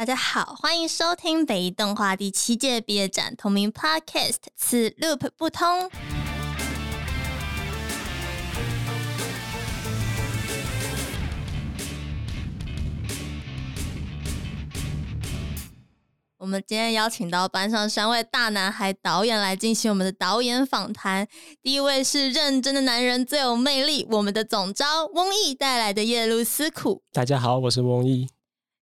大家好，欢迎收听北艺动画第七届毕业展同名 Podcast，此 Loop 不通。我们今天邀请到班上三位大男孩导演来进行我们的导演访谈。第一位是认真的男人最有魅力，我们的总招翁毅带来的《夜路思苦》。大家好，我是翁毅。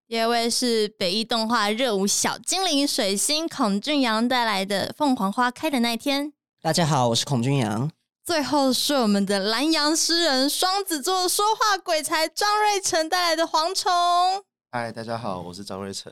第二位是北艺动画热舞小精灵水星孔俊阳带来的《凤凰花开的那天》。大家好，我是孔俊阳。最后是我们的蓝洋诗人双子座说话鬼才张瑞成带来的《蝗虫》。嗨，大家好，我是张瑞成。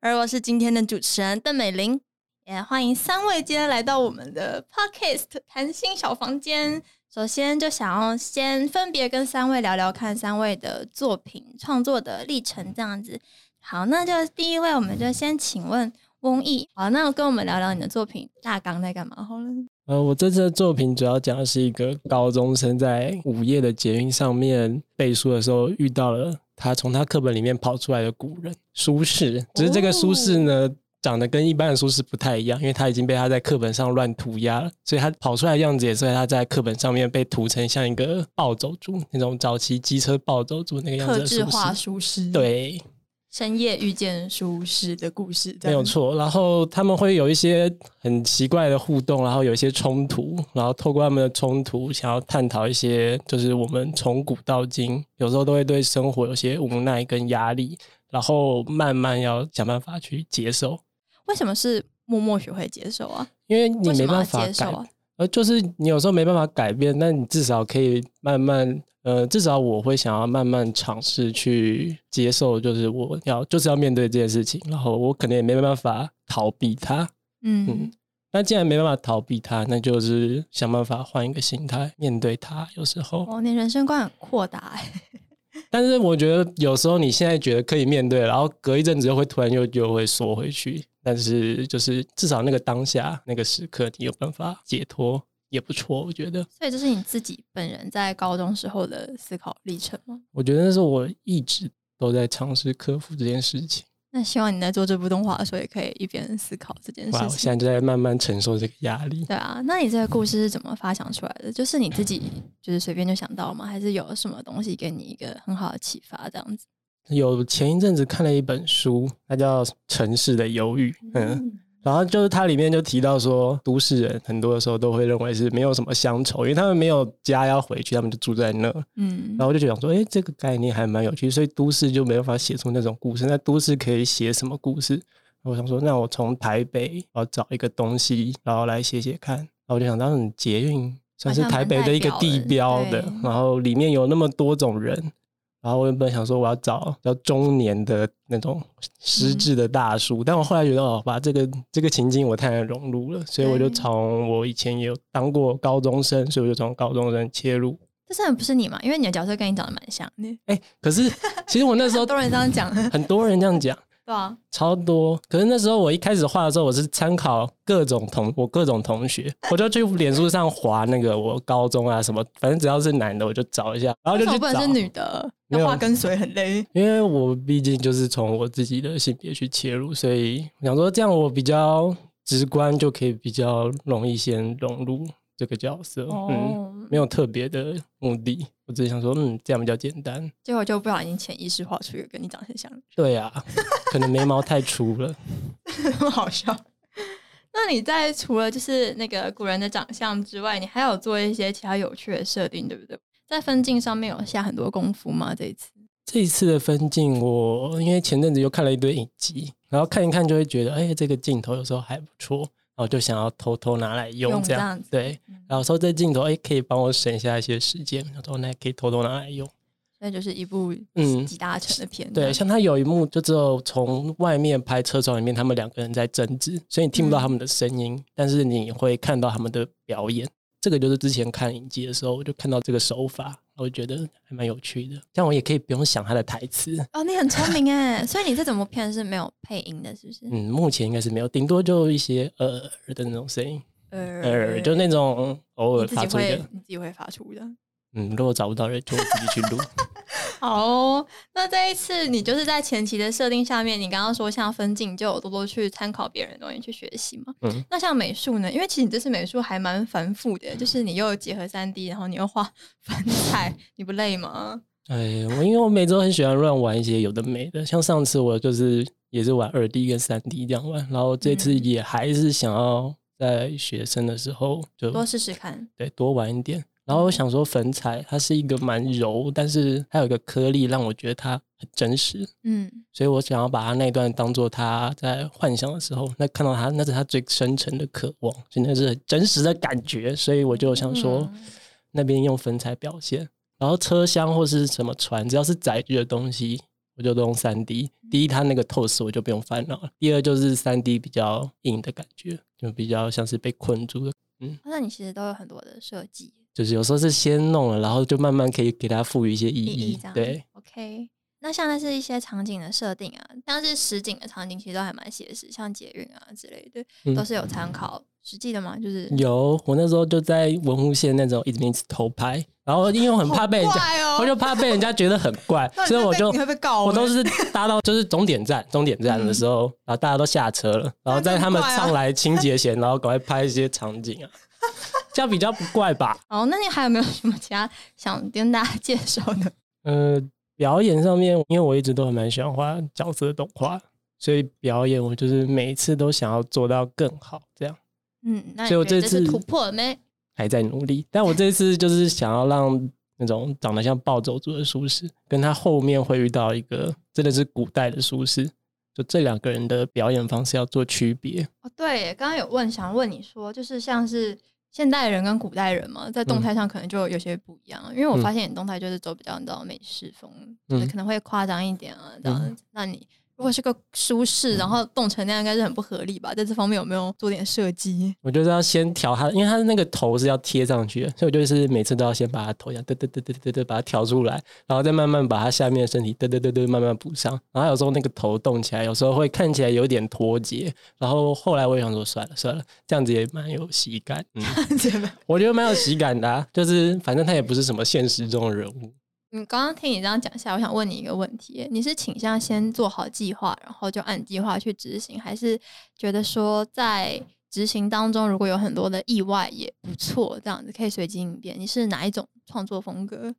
而我是今天的主持人邓美玲，也欢迎三位今天来到我们的 Podcast 谈心小房间。首先就想要先分别跟三位聊聊看三位的作品创作的历程，这样子。好，那就第一位，我们就先请问翁毅。好，那跟我们聊聊你的作品大纲在干嘛？好了，呃，我这次的作品主要讲的是一个高中生在午夜的捷运上面背书的时候遇到了。他从他课本里面跑出来的古人苏轼，只是这个苏轼呢，长得跟一般的书是不太一样，因为他已经被他在课本上乱涂鸦了，所以他跑出来的样子也是他在课本上面被涂成像一个暴走族那种早期机车暴走族那个样子。特制化苏轼，对。深夜遇见舒适的故事，没有错。然后他们会有一些很奇怪的互动，然后有一些冲突，然后透过他们的冲突，想要探讨一些，就是我们从古到今，有时候都会对生活有些无奈跟压力，然后慢慢要想办法去接受。为什么是默默学会接受啊？因为你没办法改，呃，就是你有时候没办法改变，但你至少可以慢慢。呃，至少我会想要慢慢尝试去接受，就是我要就是要面对这件事情，然后我可能也没办法逃避它，嗯嗯。那既然没办法逃避它，那就是想办法换一个心态面对它。有时候，哦，你人生观很扩大哎。但是我觉得有时候你现在觉得可以面对，然后隔一阵子又会突然又又会缩回去。但是就是至少那个当下那个时刻，你有办法解脱。也不错，我觉得。所以这是你自己本人在高中时候的思考历程吗？我觉得那是我一直都在尝试克服这件事情。那希望你在做这部动画的时候，也可以一边思考这件事情。我现在就在慢慢承受这个压力。对啊，那你这个故事是怎么发想出来的？就是你自己就是随便就想到吗？还是有什么东西给你一个很好的启发？这样子？有前一阵子看了一本书，它叫《城市的忧郁》。嗯。然后就是它里面就提到说，都市人很多的时候都会认为是没有什么乡愁，因为他们没有家要回去，他们就住在那。嗯，然后我就觉得说，哎，这个概念还蛮有趣，所以都市就没办法写出那种故事。那都市可以写什么故事？我想说，那我从台北要找一个东西，然后来写写看。然后我就想到，捷运算是台北的一个地标的，然后里面有那么多种人。然后我原本想说我要找较中年的那种失智的大叔，但我后来觉得哦，把这个这个情境我太难融入了，所以我就从我以前也有当过高中生，所以我就从高中生切入。这真的不是你嘛？因为你的角色跟你长得蛮像的。哎，可是其实我那时候 很多人这样讲，很多人这样讲。对啊，超多。可是那时候我一开始画的时候，我是参考各种同我各种同学，我就去脸书上划那个我高中啊什么，反正只要是男的我就找一下，然后就去找。是女的，要画跟随很累。因为我毕竟就是从我自己的性别去切入，所以想说这样我比较直观，就可以比较容易先融入。这个角色，嗯，没有特别的目的，我只是想说，嗯，这样比较简单。结果就不小心潜意识画出一个跟你长得很像。对呀，可能眉毛太粗了，好笑。那你在除了就是那个古人的长相之外，你还有做一些其他有趣的设定，对不对？在分镜上面有下很多功夫吗？这一次？这一次的分镜，我因为前阵子又看了一堆影集，然后看一看就会觉得，哎，这个镜头有时候还不错。然后就想要偷偷拿来用，这样对。然后说这镜头，哎，可以帮我省下一些时间。然后那可以偷偷拿来用。那就是一部嗯集大成的片。对，像他有一幕，就只有从外面拍车窗里面，他们两个人在争执，所以你听不到他们的声音，但是你会看到他们的表演。这个就是之前看影集的时候，我就看到这个手法。我觉得还蛮有趣的，这样我也可以不用想他的台词哦。你很聪明哎，所以你这整部片是没有配音的，是不是？嗯，目前应该是没有，顶多就一些呃的那种声音，呃，就那种偶尔发出的，你自己会发出的。嗯，如果找不到人，就我自己去录。好哦，那这一次你就是在前期的设定下面，你刚刚说像分镜就有多多去参考别人的东西去学习嘛？嗯那像美术呢？因为其实你这次美术还蛮繁复的，就是你又有结合三 D，然后你又画粉彩，你不累吗？哎，我因为我每周很喜欢乱玩一些有的没的，像上次我就是也是玩二 D 跟三 D 这样玩，然后这次嗯也还是想要在学生的时候就多试试看。对多玩一点。然后我想说粉彩它是一个蛮柔，但是它有一个颗粒让我觉得它很真实，嗯。所以我想要把它那段当做他在幻想的时候，那看到他那是他最深沉的渴望，所以那是很真实的感觉，所以我就想说嗯。那边用粉彩表现，然后车厢或是什么船，只要是载具的东西，我就都用三 D。第一，它那个透视我就不用烦恼了；第二，就是三 D 比较硬的感觉，就比较像是被困住的。那你其实都有很多的设计就是有时候是先弄了，然后就慢慢可以给它赋予一些意意义，对，，OK。那像那是一些场景的设定啊，像是实景的场景其实都还蛮写实，像捷运啊之类的，嗯都是有参考实际的吗？就是有，我那时候就在文湖线那种一直一直偷拍，然后因为我很怕被人家，哦我就怕被人家觉得很怪，所以我就你会被告欸我都是搭到就是终点站，终点站的时候，然后大家都下车了，然后在他们上来清洁前，然后赶快拍一些场景啊，这样比较不怪吧？哦，那你还有没有什么其他想跟大家介绍的？呃，表演上面，因为我一直都很蛮喜欢画角色动画，所以表演我就是每一次都想要做到更好，这样。嗯，那所以我这次突破了没？还在努力。但我这次就是想要让那种长得像暴走族的术士，跟他后面会遇到一个真的是古代的术士，就这两个人的表演方式要做区别。哦，对，刚刚有问，想问你说，就是像是现代人跟古代人嘛，在动态上可能就有些不一样。因为我嗯发现你动态就是走比较你知道美式风，就是嗯可能会夸张一点啊，这样嗯子。那你如果是个舒适，然后动成那样，应该是很不合理吧？在这方面有没有做点设计？我觉得要先调它，因为它的那个头是要贴上去的，所以我就是每次都要先把它头这样嘚嘚嘚嘚嘚嘚把它调出来，然后再慢慢把它下面的身体嘚嘚嘚嘚慢慢补上。然后有时候那个头动起来，有时候会看起来有点脱节。然后后来我也想说，算了算了，这样子也蛮有喜感。嗯，我觉得蛮有喜感的、啊，就是反正他也不是什么现实中的人物。嗯，刚刚听你这样讲下来，我想问你一个问题：你是倾向先做好计划，然后就按计划去执行，还是觉得说在执行当中如果有很多的意外也不错，这样子可以随机应变？你是哪一种创作风格？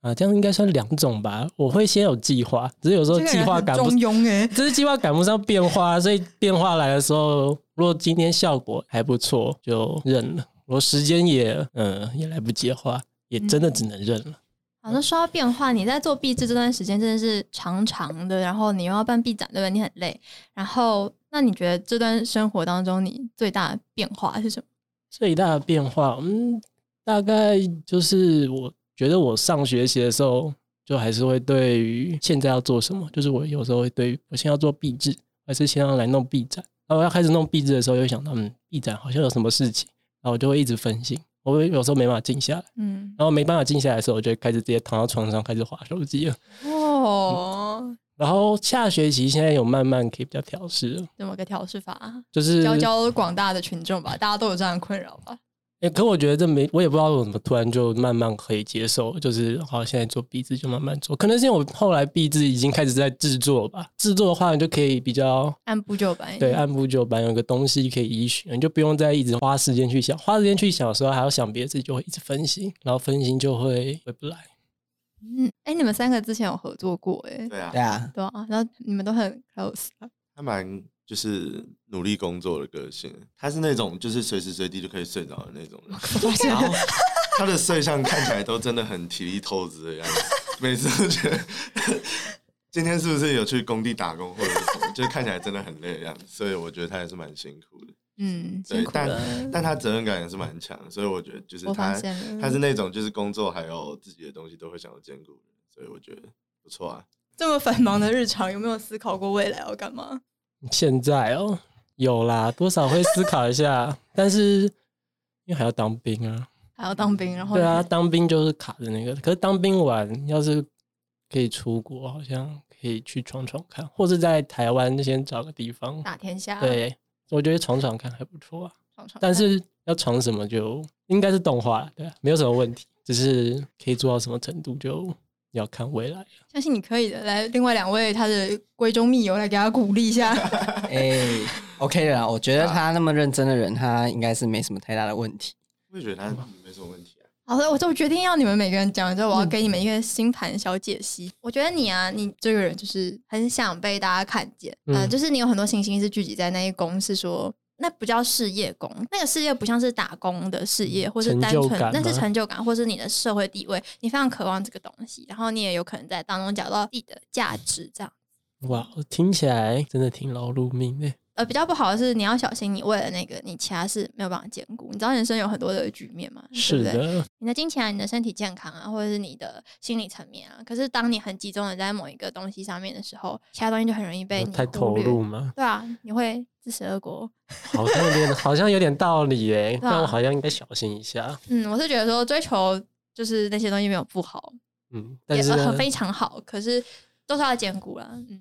啊，这样应该算两种吧。我会先有计划，只是有时候计划赶不，庸哎，只是计划赶不上变化，所以变化来的时候，如果今天效果还不错，就认了。我时间也嗯也来不及的话，也真的只能认了。好，那说到变化，你在做壁纸这段时间真的是长长的，然后你又要办壁展，对不对？你很累。然后，那你觉得这段生活当中你最大的变化是什么？最大的变化，嗯，大概就是我觉得我上学期的时候，就还是会对于现在要做什么，就是我有时候会对我现在要做壁纸，还是先要来弄壁展。然后我要开始弄壁纸的时候，又想到嗯，壁展好像有什么事情，然后我就会一直分心，我有时候没办法静下来，嗯，然后没办法静下来的时候，我就会开始直接躺到床上开始划手机了。哦，然后下学期现在有慢慢可以比较调试了，怎么个调试法啊？就是教教广大的群众吧，大家都有这样的困扰吧？欸，可我觉得这没，我也不知道为什么突然就慢慢可以接受，就是好，现在做壁纸就慢慢做，可能是因为我后来壁纸已经开始在制作吧，制作的话你就可以比较按部就班。对按部就班，有个东西可以依循，你就不用再一直花时间去想，花时间去想的时候还要想别的事，就会一直分心，然后分心就会回不来。嗯，哎、你们三个之前有合作过、哎，对啊对，啊，对啊，然后你们都很 close 啊。他蛮就是努力工作的个性，他是那种就是随时随地就可以睡着的那种人。然后他的睡相看起来都真的很体力透支的样子，每次都觉得今天是不是有去工地打工或者是什么，就是看起来真的很累的样子。所以我觉得他也是蛮辛苦的，嗯，辛对，苦了。但但他责任感也是蛮强的，所以我觉得就是他他是那种就是工作还有自己的东西都会想要兼顾的人，所以我觉得不错啊。这么繁忙的日常，有没有思考过未来要干嘛？现在哦，有啦，多少会思考一下，但是因为还要当兵啊，还要当兵，然后对啊，当兵就是卡着那个。可是当兵完，要是可以出国，好像可以去闯闯看，或是在台湾先找个地方。打天下，，对，我觉得闯闯看还不错啊。闯闯。但是要闯什么就应该是动画，对啊，没有什么问题。只是可以做到什么程度，就要看未来了。相信你可以的。来，另外两位他的闺中密友来给他鼓励一下。哎、o k 的啦，我觉得他那么认真的人，他应该是没什么太大的问题。我也觉得他没什么问题啊。好的，我就决定要你们每个人讲之后，我要给你们一个星盘小解析。我觉得你啊，你这个人就是很想被大家看见，嗯、就是你有很多星星是聚集在那一宫，是说那不叫事业工，那个事业不像是打工的事业，或是单纯那是成就感，或是你的社会地位，你非常渴望这个东西，然后你也有可能在当中找到自己的价值，这样。哇，听起来真的挺劳碌命的。呃，比较不好的是，你要小心，你为了那个，你其他是没有办法兼顾。你知道人生有很多的局面嘛？对是不对？的，你的金钱啊、你的身体健康啊，或者是你的心理层面啊。可是当你很集中的在某一个东西上面的时候，其他东西就很容易被你忽太投略入吗？对啊，你会自食恶果。好像有点，好像有点道理诶。对啊但我好像应该小心一下。嗯，我是觉得说追求就是那些东西没有不好，嗯，也但是很非常好，可是都是要兼顾了。嗯，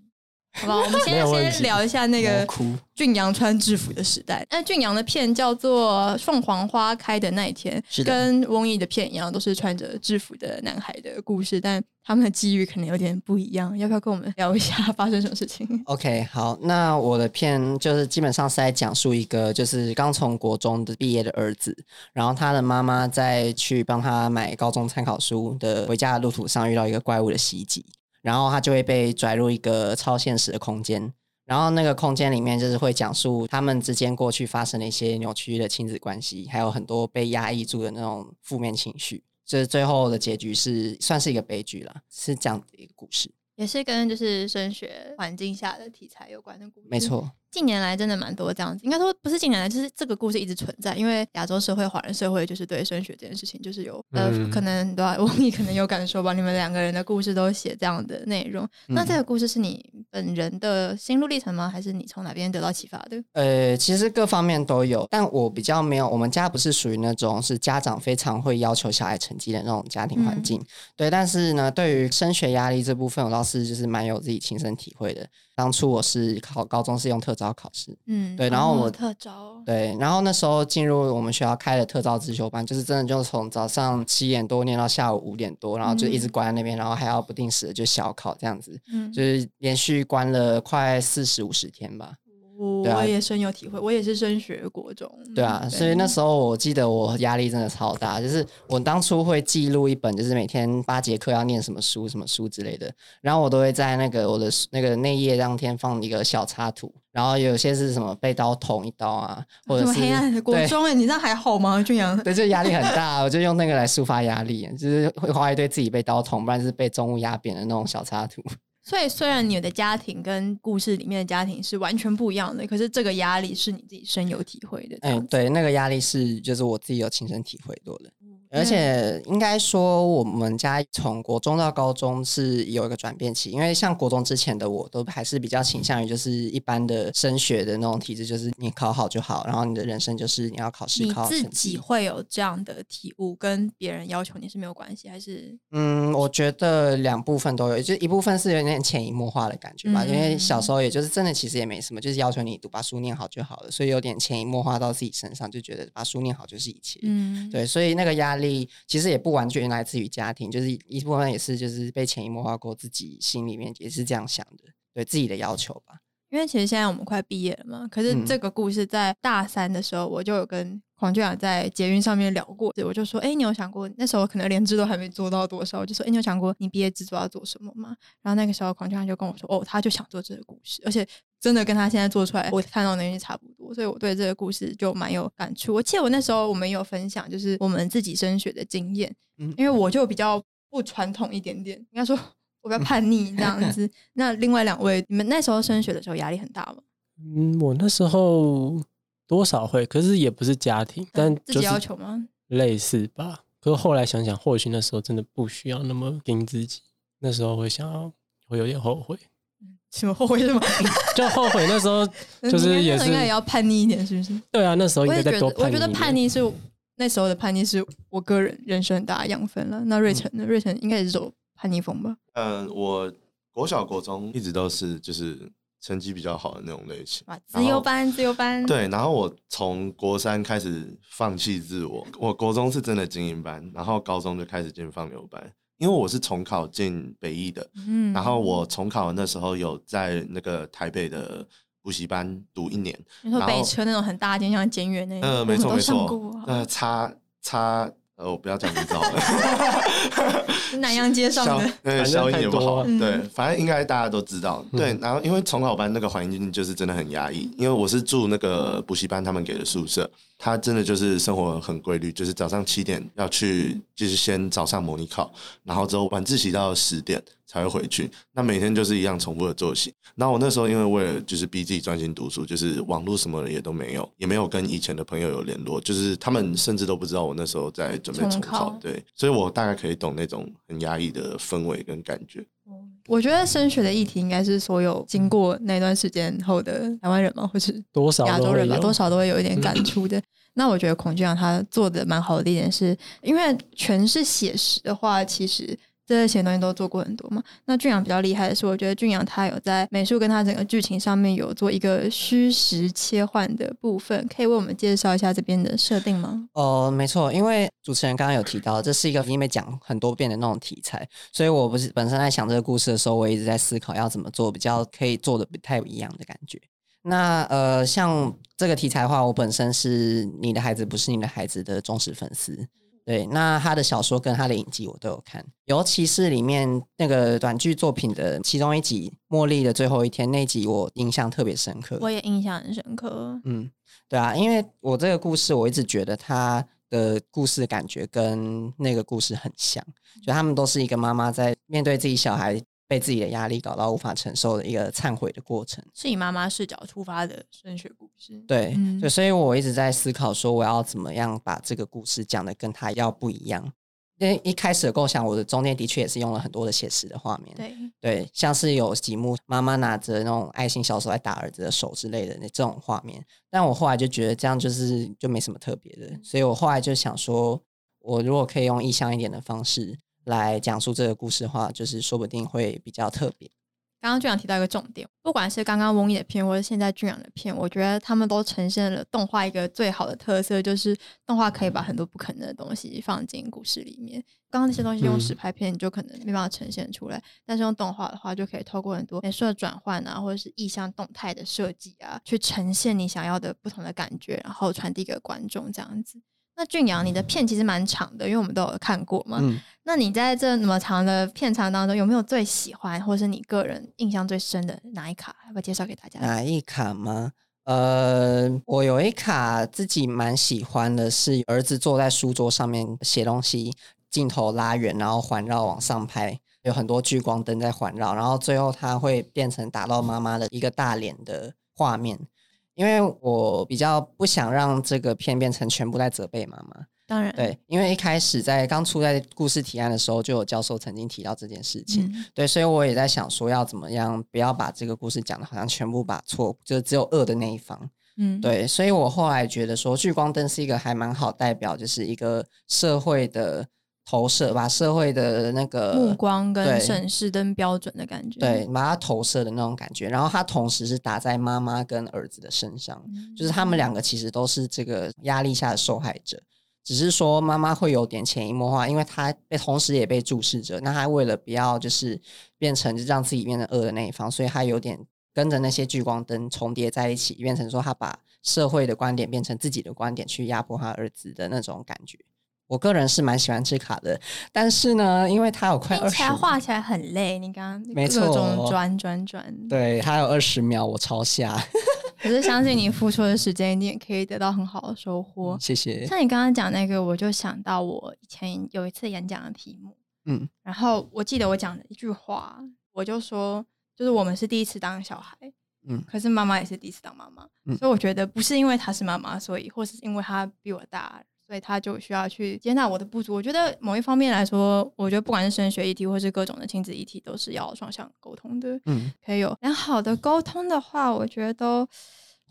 好吧，我们没先有问题先聊一下那个俊阳穿制服的时代。那俊阳的片叫做《凤凰花开的那一天》，是跟翁毅的片一样，都是穿着制服的男孩的故事，但他们的机遇可能有点不一样。要不要跟我们聊一下发生什么事情？OK，好，那我的片就是基本上是在讲述一个就是刚从国中的毕业的儿子，然后他的妈妈在去帮他买高中参考书的回家的路途上遇到一个怪物的袭击，然后他就会被拽入一个超现实的空间。然后那个空间里面就是会讲述他们之间过去发生的一些扭曲的亲子关系，还有很多被压抑住的那种负面情绪。这最后的结局是算是一个悲剧了，是这样的一个故事。也是跟就是升学环境下的题材有关的故事。没错，近年来真的蛮多这样子，应该说不是近年来，就是这个故事一直存在，因为亚洲社会、华人社会就是对升学这件事情就是有、呃，嗯可能对吧？我你可能有感受吧，你们两个人的故事都写这样的内容。那嗯这个故事是你本人的心路历程吗？还是你从哪边得到启发的？呃，其实各方面都有，但我比较没有。我们家不是属于那种是家长非常会要求小孩成绩的那种家庭环境，对。但是呢，对于升学压力这部分，我倒是就是蛮有自己亲身体会的。当初我是考高中是用特招考试，嗯，对然后我哦特招，对，然后那时候进入我们学校开的特招自修班，就是真的就是从早上七点多念到下午五点多，然后就一直嗯关在那边，然后还要不定时的就小考这样子，嗯，就是连续关了快四十五十天吧。我啊我也深有体会，我也是升学国中，对啊，所以那时候我记得我压力真的超大，就是我当初会记录一本，就是每天八节课要念什么书、什么书之类的，然后我都会在那个我的那个内页当天放一个小插图，然后有些是什么被刀捅一刀啊，或者是什么黑暗的国对中哎，你这样还好吗，俊阳？对，就压力很大，我就用那个来抒发压力，就是会画一堆自己被刀捅，不然就是被重物压扁的那种小插图。所以虽然你的家庭跟故事里面的家庭是完全不一样的，可是这个压力是你自己深有体会的。这哎、样子，对，那个压力是就是我自己有亲身体会过的。嗯而且应该说，我们家从国中到高中是有一个转变期，因为像国中之前的我都还是比较倾向于就是一般的升学的那种体制，就是你考好就好，然后你的人生就是你要考试考好成自己。会有这样的体悟，跟别人要求你是没有关系，还是嗯，我觉得两部分都有，就一部分是有点潜移默化的感觉吧，因为小时候也就是真的其实也没什么，就是要求你读把书念好就好了，所以有点潜移默化到自己身上，就觉得把书念好就是一切。嗯，对，所以那个压力其实也不完全来自于家庭，就是一部分也是就是被潜移默化过，自己心里面也是这样想的，对自己的要求吧。因为其实现在我们快毕业了嘛，可是嗯这个故事在大三的时候，我就有跟黄俊雅在捷运上面聊过，我就说，哎、你有想过那时候可能连制都还没做到多少，我就说，哎、你有想过你毕业制作要做什么吗？然后那个时候黄俊雅就跟我说，哦，他就想做这个故事，而且真的跟他现在做出来我看到的东西差不多，所以我对这个故事就蛮有感触。我记得我那时候我们有分享，就是我们自己升学的经验，嗯因为我就比较不传统一点点，应该说 我比较叛逆这样子。那另外两位，你们那时候升学的时候压力很大吗？嗯，我那时候多少会，可是也不是家庭，但嗯自己要求吗？类似吧。可是后来想想，或许那时候真的不需要那么盯自己，那时候会想要，会有点后悔，什么后悔什么？就后悔那时候 就是也是应该也要叛逆一点，是不是？对啊，那时候应我也觉得该再多，叛我觉得叛逆是那时候的叛逆，是我个人人生很大的养分了。那瑞成呢？瑞成应该也是走叛逆风吧？嗯，我国小国中一直都是就是成绩比较好的那种类型。哇，自由班，自由班。对，然后我从国三开始放弃自我，我国中是真的精英班，然后高中就开始进放牛班，因为我是重考进北艺的，嗯然后我重考那时候有在那个台北的补习班读一年，你说然后北车那种很大间，像监狱那嗯，呃，没错没错啊，呃，差差呃，我不要讲名字好了。是 南洋街上消的。对反正消音也不好，对嗯，反正应该大家都知道。对，然后因为重考班那个环境就是真的很压抑，因为我是住那个补习班他们给的宿舍，他真的就是生活很规律，就是早上七点要去，就是先早上模拟考，然后之后晚自习到十点才会回去，那每天就是一样重复的作息。然后我那时候因为为了就是逼自己专心读书，就是网络什么的也都没有，也没有跟以前的朋友有联络，就是他们甚至都不知道我那时候在准备重重考考。对，所以我大概可以懂那种很压抑的氛围跟感觉。我觉得升学的议题应该是所有经过那段时间后的台湾人嘛，或是多少亚洲人吧，多少都会有一点感触的。那我觉得孔俊阳他做的蛮好的一点是，因为全是写实的话，其实这些东西都做过很多嘛。那俊阳比较厉害的是，我觉得俊阳他有在美术跟他整个剧情上面有做一个虚实切换的部分，可以为我们介绍一下这边的设定吗？哦，没错，因为主持人刚刚有提到，这是一个已经被讲很多遍的那种题材，所以我不是本身在想这个故事的时候，我一直在思考要怎么做比较可以做的不太一样的感觉。那呃，像这个题材的话，我本身是你的孩子不是你的孩子的忠实粉丝。对，那他的小说跟他的影集我都有看，尤其是里面那个短剧作品的其中一集《茉莉的最后一天》那集，我印象特别深刻。我也印象很深刻。嗯，对啊，因为我这个故事，我一直觉得他的故事感觉跟那个故事很像，就他们都是一个妈妈在面对自己小孩被自己的压力搞到无法承受的一个忏悔的过程。是以妈妈视角出发的升学故事。对，所以我一直在思考说，我要怎么样把这个故事讲的跟他要不一样。因为一开始的构想，我的中间的确也是用了很多的写实的画面，对，对，像是有几幕妈妈拿着那种爱心小手来打儿子的手之类的那这种画面，但我后来就觉得这样就是就没什么特别的，所以我后来就想说，我如果可以用意象一点的方式来讲述这个故事的话，就是说不定会比较特别。刚刚俊阳提到一个重点，不管是刚刚翁野片，或者现在俊阳的片，我觉得他们都呈现了动画一个最好的特色，就是动画可以把很多不可能的东西放进故事里面。刚刚那些东西用嗯实拍片，你就可能没办法呈现出来，但是用动画的话，就可以透过很多美术的转换啊，或者是意象动态的设计啊，去呈现你想要的不同的感觉，然后传递给观众这样子。那俊阳，你的片其实蛮长的，因为我们都有看过嘛。嗯，那你在这么长的片长当中，有没有最喜欢，或是你个人印象最深的哪一卡？要不要介绍给大家？哪一卡吗？呃，我有一卡自己蛮喜欢的，是儿子坐在书桌上面写东西，镜头拉远，然后环绕往上拍，有很多聚光灯在环绕，然后最后它会变成打到妈妈的一个大脸的画面。因为我比较不想让这个片变成全部在责备妈妈，当然，对，因为一开始在刚出在故事提案的时候，就有教授曾经提到这件事情，嗯，对，所以我也在想说要怎么样，不要把这个故事讲的好像全部把错，就只有恶的那一方。嗯，对，所以我后来觉得说，聚光灯是一个还蛮好代表，就是一个社会的投射，把社会的那个目光跟审视跟标准的感觉，对，把它投射的那种感觉。然后它同时是打在妈妈跟儿子的身上，嗯，就是他们两个其实都是这个压力下的受害者。只是说妈妈会有点潜移默化，因为她被同时也被注视着。那她为了不要就是变成就让自己变成恶的那一方，所以她有点跟着那些聚光灯重叠在一起，变成说她把社会的观点变成自己的观点去压迫她儿子的那种感觉。我个人是蛮喜欢这卡的，但是呢，因为它有快二十来画起来很累。你刚刚没各种错转转转，。对，还有二十秒，我超下，可是相信你付出的时间，一定也可以得到很好的收获。谢谢。像你刚刚讲那个，我就想到我以前有一次演讲的题目，嗯然后我记得我讲的一句话，我就说，就是我们是第一次当小孩，嗯可是妈妈也是第一次当妈妈，嗯所以我觉得不是因为她是妈妈，所以或是因为她比我大，所以他就需要去接纳我的不足。我觉得某一方面来说，我觉得不管是升学议题或是各种的亲子议题，都是要双向沟通的。嗯可以有良好的沟通的话，我觉得都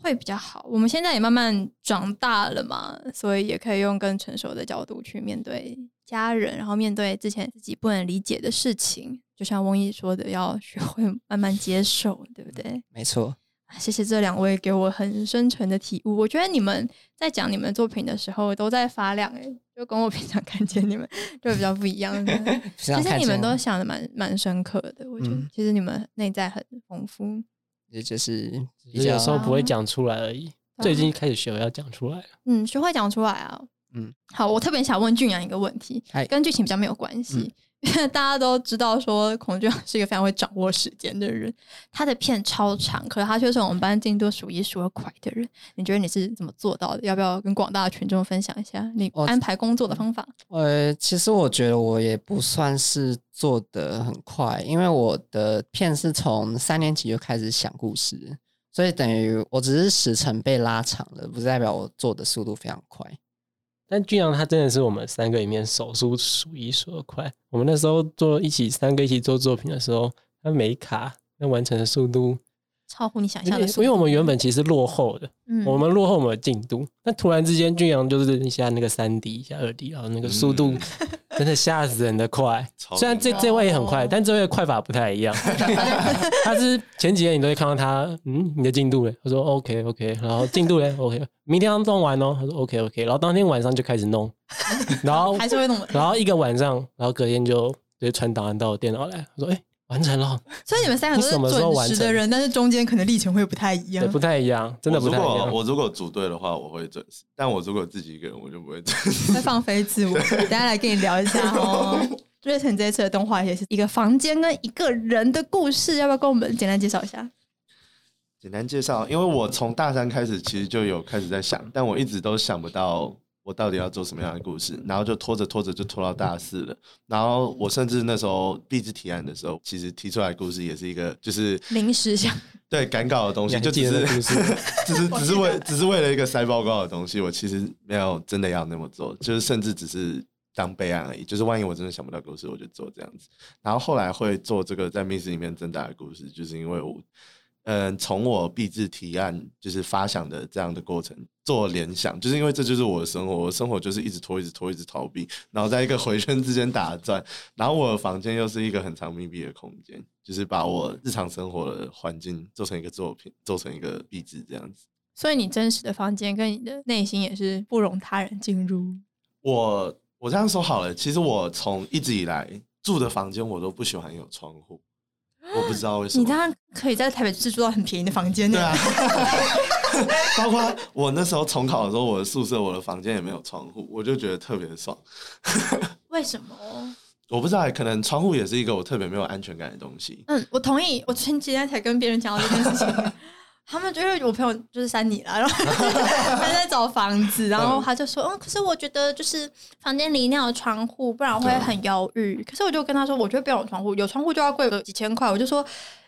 会比较好。我们现在也慢慢长大了嘛，所以也可以用更成熟的角度去面对家人，然后面对之前自己不能理解的事情。就像翁毅说的，要学会慢慢接受，对不对？没错。谢谢这两位给我很深沉的体悟。我觉得你们在讲你们作品的时候都在发亮，哎，就跟我平常看见你们 就比较不一样。其实你们都想的蛮蛮深刻的，我觉得其实你们内在很丰富，也就是有时候不会讲出来而已。最近开始学会要讲出来了，嗯，学会讲出来啊。嗯，好，我特别想问俊阳一个问题，跟剧情比较没有关系。因 为大家都知道，说孔俊是一个非常会掌握时间的人，他的片超长，可是他却是我们班进度数一数二快的人。你觉得你是怎么做到的？要不要跟广大的群众分享一下你安排工作的方法？呃，其实我觉得我也不算是做的很快，因为我的片是从三年级就开始想故事，所以等于我只是时程被拉长了，不代表我做的速度非常快。但俊阳他真的是我们三个里面手速数一数二快。我们那时候做一起三个一起做作品的时候，他没卡，那完成的速度超乎你想象的。因为我们原本其实落后的，我们落后我们的进度。那突然之间，俊阳就是一下那个三 D，一下二 D，然后那个速度 真的吓死人的快。虽然这这位也很快，但这位快法不太一样。他是前几天你都会看到他，嗯，你的进度嘞？他说 OK OK，然后进度嘞 OK。明天要弄完哦，他说 OK OK，然后当天晚上就开始弄，然后还是会弄，然后一个晚上，然后隔天就直接传档案到我电脑来，他说哎完成了。所以你们三个都是准时的人，但是中间可能历程会不太一样，不太一样，真的不太一样。我如果组队的话，我会准时；但我如果自己一个人，我就不会准时。会放飞自我，等下来跟你聊一下哦。瑞成这一次的动画也是一个房间跟一个人的故事，要不要跟我们简单介绍一下？简单介绍，因为我从大三开始其实就有开始在想，但我一直都想不到我到底要做什么样的故事，然后就拖着拖着就拖到大四了。然后我甚至那时候毕制提案的时候，其实提出来故事也是一个就是临时想对赶稿的东西，就只是 只是只是为只是为了一个塞报告的东西，我其实没有真的要那么做，就是甚至只是当备案而已。就是万一我真的想不到故事，我就做这样子。然后后来会做这个在密室里面挣扎的故事，就是因为我。嗯，从我毕制提案就是发想的这样的过程做联想，就是因为这就是我的生活，我的生活就是一直拖，一直拖，一直逃避，然后在一个回圈之间打转，然后我的房间又是一个很长密闭的空间，就是把我日常生活的环境做成一个作品，做成一个壁纸这样子。所以你真实的房间跟你的内心也是不容他人进入。我我这样说好了，其实我从一直以来住的房间，我都不喜欢有窗户。我不知道为什么你当然可以在台北市住到很便宜的房间。对啊，包括我那时候重考的时候，我的宿舍我的房间也没有窗户，我就觉得特别爽。为什么？我不知道，可能窗户也是一个我特别没有安全感的东西。嗯，我同意。我前几天才跟别人讲到这件事情。他们就是我朋友就是删你了，然后他 在找房子，然后他就说：“嗯，可是我觉得就是房间里一定要有窗户，不然会很忧郁。”可是我就跟他说：“我觉得不要有窗户，有窗户就要贵个几千块。”我就说：“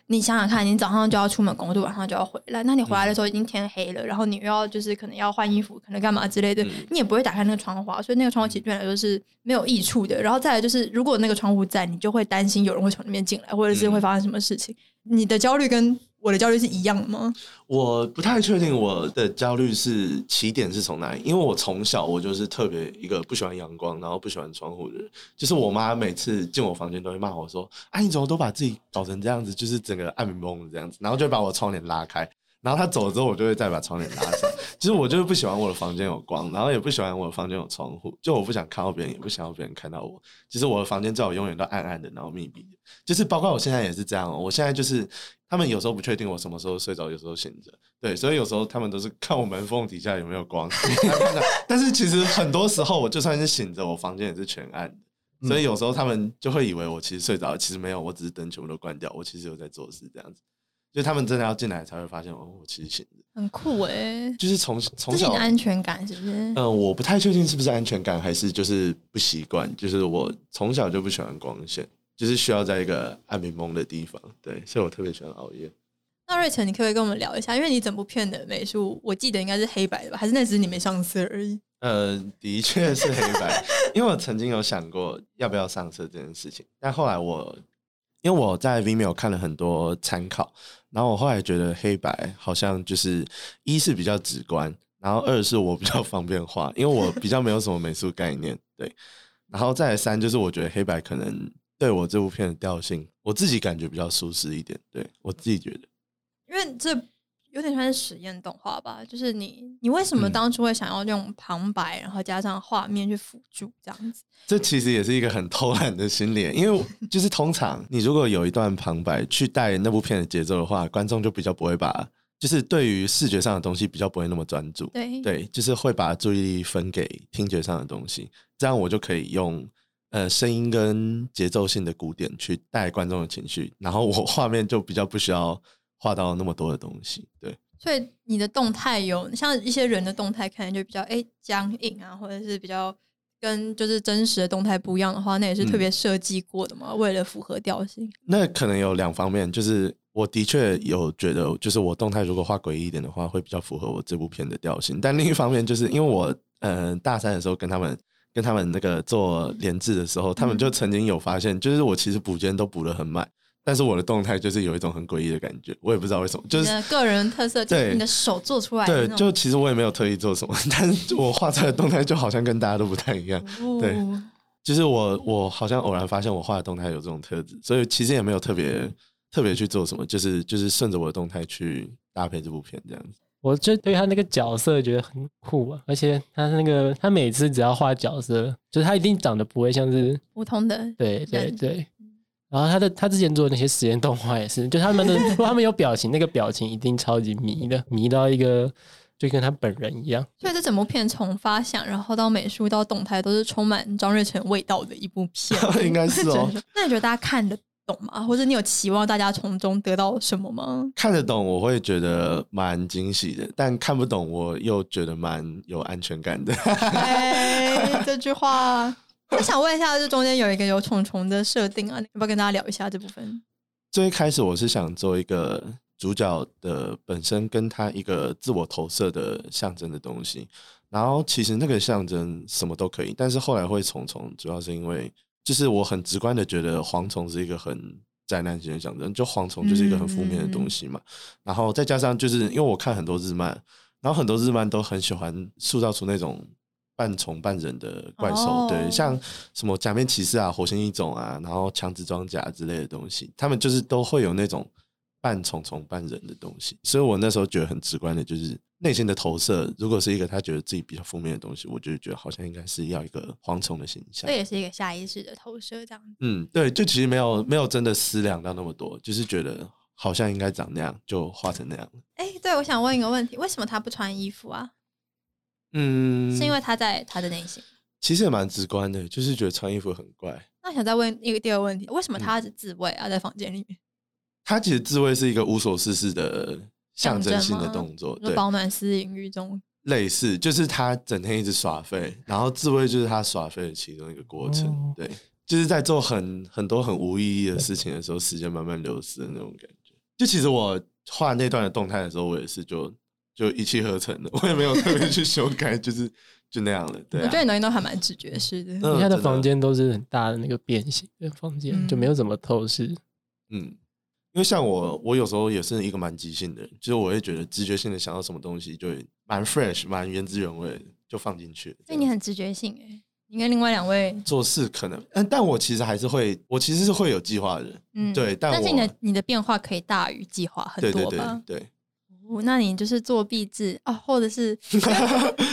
你想想看，你早上就要出门工作，晚上就要回来，那你回来的时候已经天黑了，然后你又要就是可能要换衣服，可能干嘛之类的，你也不会打开那个窗户，所以那个窗户其实对来说是没有益处的。然后再来就是，如果那个窗户在，你就会担心有人会从那边进来，或者是会发生什么事情。你的焦虑跟……我的焦虑是一样的吗？我不太确定我的焦虑是起点是从哪里，因为我从小我就是特别一个不喜欢阳光，然后不喜欢窗户的人。就是我妈每次进我房间都会骂我说：“啊，你怎么都把自己搞成这样子，就是整个暗蒙蒙这样子。”然后就会把我窗帘拉开。然后她走了之后，我就会再把窗帘拉上。其实我就是不喜欢我的房间有光，然后也不喜欢我的房间有窗户。就我不想看到别人，也不想要别人看到我。其实我的房间最好永远都暗暗的，然后密闭的。就是包括我现在也是这样。我现在就是他们有时候不确定我什么时候睡着，有时候醒着。对，所以有时候他们都是看我门缝底下有没有光。但是其实很多时候，我就算是醒着，我房间也是全暗的。所以有时候他们就会以为我其实睡着，其实没有，我只是灯全部都关掉，我其实有在做事这样子。就他们真的要进来才会发现哦，我其实醒着，很酷哎。就是从从小安全感是不是？嗯，我不太确定是不是安全感，还是就是不习惯。就是我从小就不喜欢光线，就是需要在一个暗明蒙的地方。对，所以我特别喜欢熬夜。那瑞成，你可不可以跟我们聊一下？因为你整部片的美术，我记得应该是黑白的吧？还是那只是你没上色而已？呃，的确是黑白，因为我曾经有想过要不要上色这件事情，但后来我因为我在 Vimeo 看了很多参考。然后我后来觉得黑白好像就是一是比较直观，然后二是我比较方便画，因为我比较没有什么美术概念，对。然后再三就是我觉得黑白可能对我这部片的调性，我自己感觉比较舒适一点。对我自己觉得，因为这有点像是实验动画吧，就是你你为什么嗯当初会想要用旁白，然后加上画面去辅助这样子？这其实也是一个很偷懒的心理，因为就是通常你如果有一段旁白去带那部片的节奏的话，观众就比较不会把，就是对于视觉上的东西比较不会那么专注。对对，就是会把注意力分给听觉上的东西，这样我就可以用呃声音跟节奏性的鼓点去带观众的情绪，然后我画面就比较不需要画到那么多的东西。对，所以你的动态有像一些人的动态，可能就比较哎僵硬啊，或者是比较跟就是真实的动态不一样的话，那也是特别设计过的嘛，为了符合调性。那可能有两方面，就是我的确有觉得，就是我动态如果画诡异一点的话，会比较符合我这部片的调性。但另一方面，就是因为我呃大三的时候跟他们跟他们那个做联制的时候，他们就曾经有发现，就是我其实补间都补的很满，但是我的动态就是有一种很诡异的感觉，我也不知道为什么，就是个人特色，就是对你的手做出来的对就其实我也没有特意做什么，但是我画出来的动态就好像跟大家都不太一样。对哦就是我我好像偶然发现我画的动态有这种特质，所以其实也没有特别特别去做什么，就是就是顺着我的动态去搭配这部片这样子。我就对他那个角色觉得很酷啊，而且他那个他每次只要画角色，就是他一定长得不会像是普通的对对对。然后他的他之前做的那些实验动画也是，就他们的如 果他们有表情，那个表情一定超级迷的，迷到一个就跟他本人一样。所以这整部片从发想，然后到美术到动态，都是充满张瑞成味道的一部片。应该是哦 那你觉得大家看得懂吗？或者你有期望大家从中得到什么吗？看得懂我会觉得蛮惊喜的，但看不懂我又觉得蛮有安全感的。哎，这句话，我想问一下，这中间有一个有虫虫的设定啊，你要不要跟大家聊一下这部分？最一开始我是想做一个主角的本身跟他一个自我投射的象征的东西，然后其实那个象征什么都可以，但是后来会虫虫，主要是因为就是我很直观的觉得蝗虫是一个很灾难性的象征，就蝗虫就是一个很负面的东西嘛，然后再加上就是因为我看很多日漫，然后很多日漫都很喜欢塑造出那种。半虫半人的怪兽哦对，像什么假面骑士啊、火星异种啊，然后强子装甲之类的东西，他们就是都会有那种半虫虫半人的东西。所以我那时候觉得很直观的，就是内心的投射。如果是一个他觉得自己比较负面的东西，我就觉得好像应该是要一个蝗虫的形象这。也是一个下意识的投射，这样子。嗯，对，就其实没有没有真的思量到那么多，就是觉得好像应该长那样，就画成那样了。哎，对，我想问一个问题，为什么他不穿衣服啊？嗯，是因为他在他的内心。其实也蛮直观的，就是觉得穿衣服很怪。那想再问一个第二个问题，为什么嗯他是自慰啊，在房间里面？他其实自慰是一个无所事事的象征性的吗动作，就对，饱暖思淫欲中。类似，就是他整天一直耍废，然后自慰就是他耍废的其中一个过程，哦对，就是在做很很多很无意义的事情的时候，时间慢慢流失的那种感觉。就其实我画那段的动态的时候，我也是就就一气呵成的，我也没有特别去修改，就是就那样了。对、啊，我觉得你东西都还蛮直觉式的。他的房间都是很大的那个变形的房间，嗯就没有怎么透视。嗯，因为像我，我有时候也是一个蛮即兴的人，其实我会觉得直觉性的想到什么东西，就会蛮 fresh、蛮原汁原味的，就放进去。所以你很直觉性哎、你跟另外两位，做事可能，嗯，但我其实还是会，我其实是会有计划的人，嗯，对但但是你的你的变化可以大于计划很对对多吧？对对，哦那你就是做壁纸啊，或者是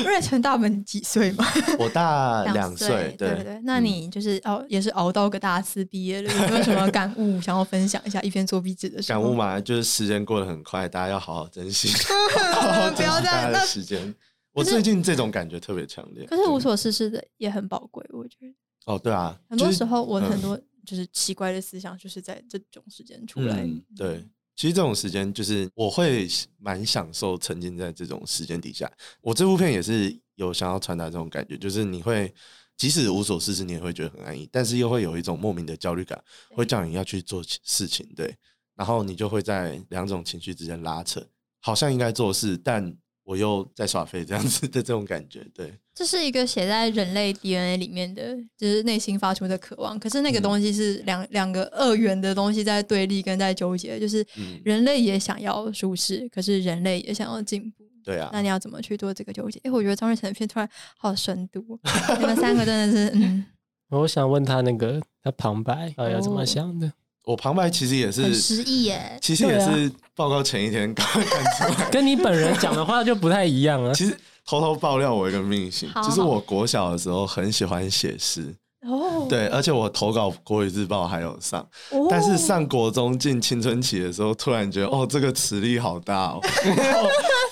瑞成大本几岁嘛？我大两岁，对对对。那嗯你就是哦，也是熬到个大四毕业了，有没有什么感悟想要分享一下？一边做壁纸的时候，感悟嘛，就是时间过得很快，大家要好好珍惜，好好珍不要这样。惜大家的时间。我最近这种感觉特别强烈，可是无所事事的也很宝贵，我觉得哦，对啊，很多时候我嗯很多就是奇怪的思想，就是在这种时间出来。嗯，对。其实这种时间就是我会蛮享受沉浸在这种时间底下。我这部片也是有想要传达这种感觉，就是你会即使无所事事，你也会觉得很安逸，但是又会有一种莫名的焦虑感，会叫你要去做事情，对。然后你就会在两种情绪之间拉扯，好像应该做事，但我又在耍废这样子的这种感觉，对。这是一个写在人类 DNA 里面的，就是内心发出的渴望。可是那个嗯东西是两两个二元的东西在对立跟在纠结，就是嗯人类也想要舒适，可是人类也想要进步。对啊那，你要怎么去做这个纠结？哎，我觉得张瑞成的片突然好深度哦，你们三个真的是，嗯，我想问他那个他旁白要怎么想的？我旁白其实也是，失忆耶。其实也是报告前一天刚看出来。跟你本人讲的话就不太一样了。其实偷偷爆料我一个秘辛好，就是我国小的时候很喜欢写诗，哦，对，而且我投稿国语日报还有上，哦但是上国中进青春期的时候，突然觉得哦，这个磁力好大哦，然后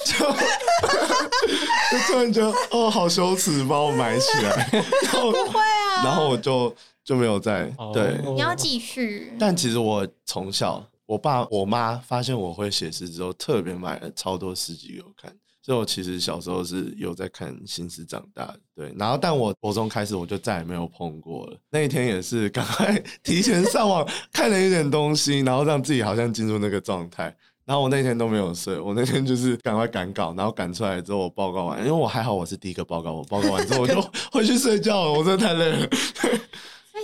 就就突然觉得哦，好羞耻，把我埋起来，然后不会啊，然后我就就没有在哦对。你要继续。但其实我从小，我爸我妈发现我会写诗之后，特别买了超多诗集给我看。所以我其实小时候是有在看新诗长大的，对。然后，但我国中开始我就再也没有碰过了。那一天也是赶快提前上网看了一点东西，然后让自己好像进入那个状态。然后我那天都没有睡，我那天就是赶快赶稿，然后赶出来之后我报告完，因为我还好我是第一个报告，我报告完之后我就 回去睡觉了，我真的太累了。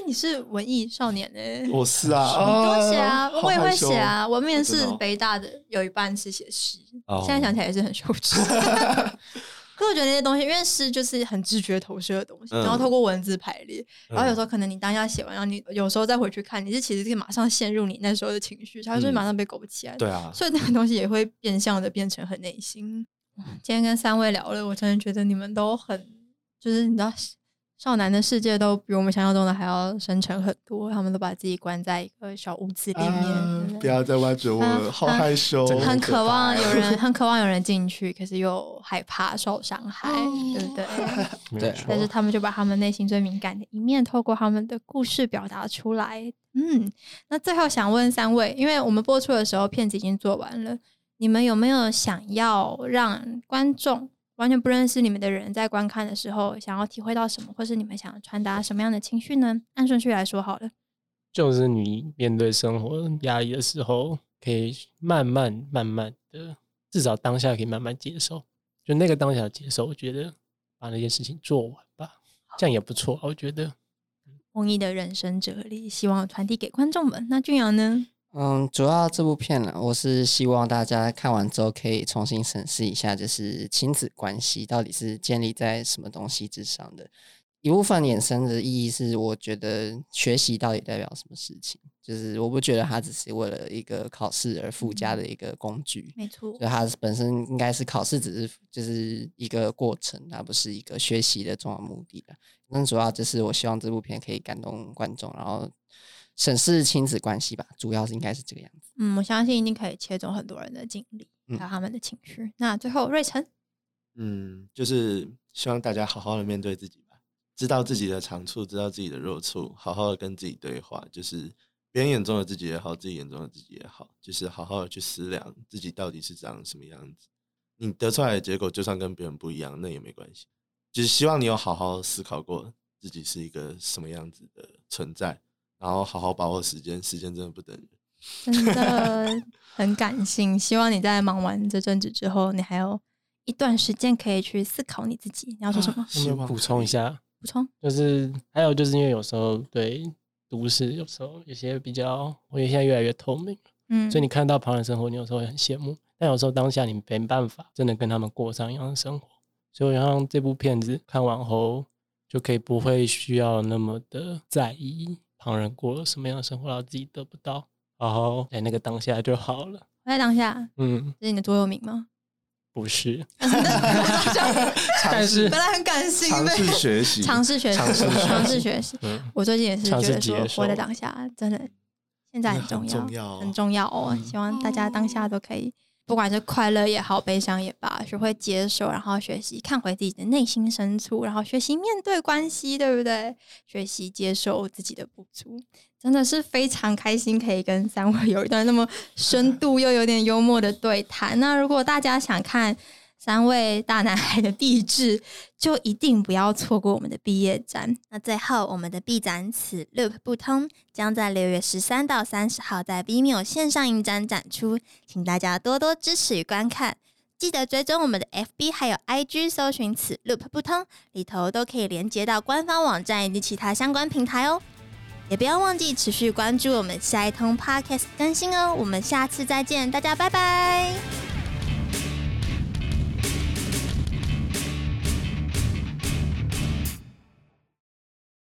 你是文艺少年呢？我是啊，多写啊，我也会写啊。我面试北大的有一半是写诗，哦现在想起来也是很羞耻。可我觉得那些东西，因为诗就是很直觉投射的东西，嗯然后透过文字排列，然后有时候候可能你当下写完，然后你有时候再回去看，你是其实可以马上陷入你那时候的情绪，它就会嗯马上被勾起来。对啊，所以那个东西也会变相的变成很内心。今天跟三位聊了，我真的觉得你们都很，就是你知道，少男的世界都比我们想象中的还要深沉很多。他们都把自己关在一个小屋子里面，啊不要再挖掘我啊了，好害羞，很渴望欸有人，很渴望有人进去，可是又害怕受伤害，对不对？对没错但是他们就把他们内心最敏感的一面，透过他们的故事表达出来。嗯，那最后想问三位，因为我们播出的时候片子已经做完了，你们有没有想要让观众完全不认识你们的人在观看的时候，想要体会到什么，或是你们想要传达什么样的情绪呢？按顺序来说好了。就是你面对生活压力的时候，可以慢慢慢慢的，至少当下可以慢慢接受。就那个当下接受，我觉得把那件事情做完吧，这样也不错啊。我觉得弘毅的人生哲理，希望传递给观众们。那俊阳呢？嗯，主要这部片呢，我是希望大家看完之后可以重新审视一下，就是亲子关系到底是建立在什么东西之上的。一部分衍生的意义是，我觉得学习到底代表什么事情，就是我不觉得它只是为了一个考试而附加的一个工具，没错就，它本身应该是考试只是就是一个过程，而不是一个学习的重要目的的。那主要就是我希望这部片可以感动观众，然后审视亲子关系吧，主要是应该是这个样子。嗯，我相信一定可以切中很多人的经历，嗯还有他们的情绪。那最后，瑞晨，嗯，就是希望大家好好的面对自己吧，知道自己的长处，知道自己的弱处，好好的跟自己对话。就是别人眼中的自己也好，自己眼中的自己也好，就是好好的去思量自己到底是长什么样子。你得出来的结果，就算跟别人不一样，那也没关系。就是希望你有好好思考过自己是一个什么样子的存在，然后好好把握时间，时间真的不等人。真的很感性。希望你在忙完这阵子之后，你还有一段时间可以去思考你自己。你要说什么？我们补充一下，补充？就是还有就是因为有时候对都市有时候有些比较，我觉得现在越来越透明，嗯，所以你看到旁人生活，你有时候会很羡慕，但有时候当下你没办法真的跟他们过上一样的生活。所以我让这部片子看完后，就可以不会需要那么的在意旁人过了什么样的生活，然后自己得不到，然后在那个当下就好了。我在当下，嗯，这是你的座右铭吗？不是，但是本来很感性，尝试学习，尝试学习，尝试学习尝试学习。嗯，我最近也是觉得说，接受活在当下真的现在很重要，很重要哦很重要哦。希望大家当下都可以，不管是快乐也好，悲伤也罢，学会接受，然后学习看回自己的内心深处，然后学习面对关系，对不对？学习接受自己的不足，真的是非常开心，可以跟三位 有一段那么深度又有点幽默的对谈。那如果大家想看三位大男孩的励志，就一定不要错过我们的毕业展。那最后，我们的毕展《此 Loop 不通》将在六月十三到三十号在 Vimeo 线上影展展出，请大家多多支持与观看。记得追踪我们的 FB 还有 IG，搜寻“此 Loop 不通”，里头都可以连接到官方网站以及其他相关平台哦。也不要忘记持续关注我们下一通 Podcast 更新哦。我们下次再见，大家拜拜。